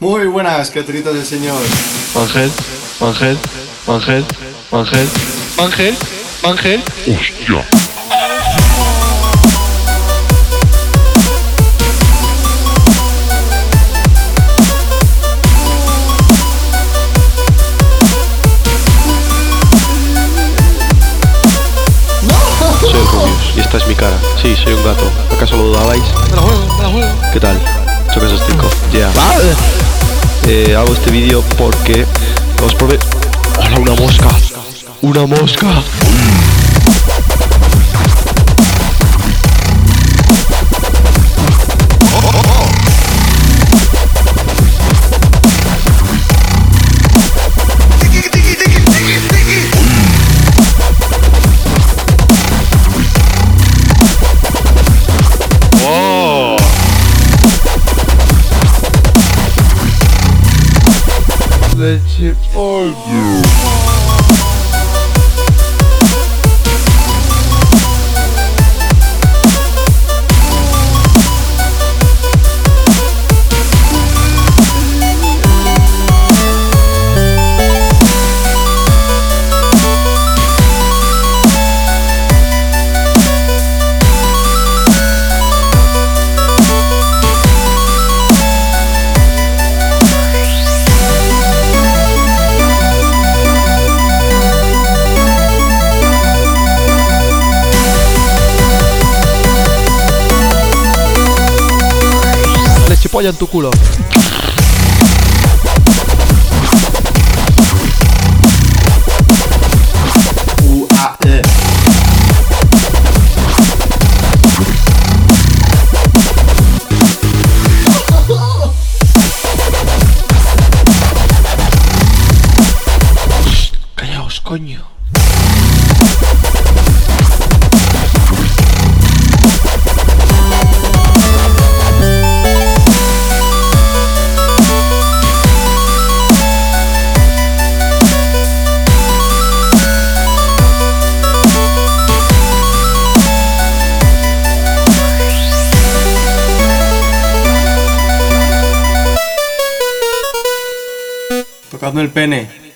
Muy buenas, criaturitas del Señor. Ángel, Ángel, Ángel, Ángel, Ángel, Ángel. Hostia. Soy el Rubius y esta es mi cara. Sí, soy un gato. ¿Acaso lo dudabais? Me la juego, me la juego. ¿Qué tal? Choques Ostico. Ya. Eh, hago este vídeo porque os probé. ¡Hola, una mosca! ¡Una mosca! Let you for you. Polla en tu culo. E. Callaos, coño. Tocadme el pene.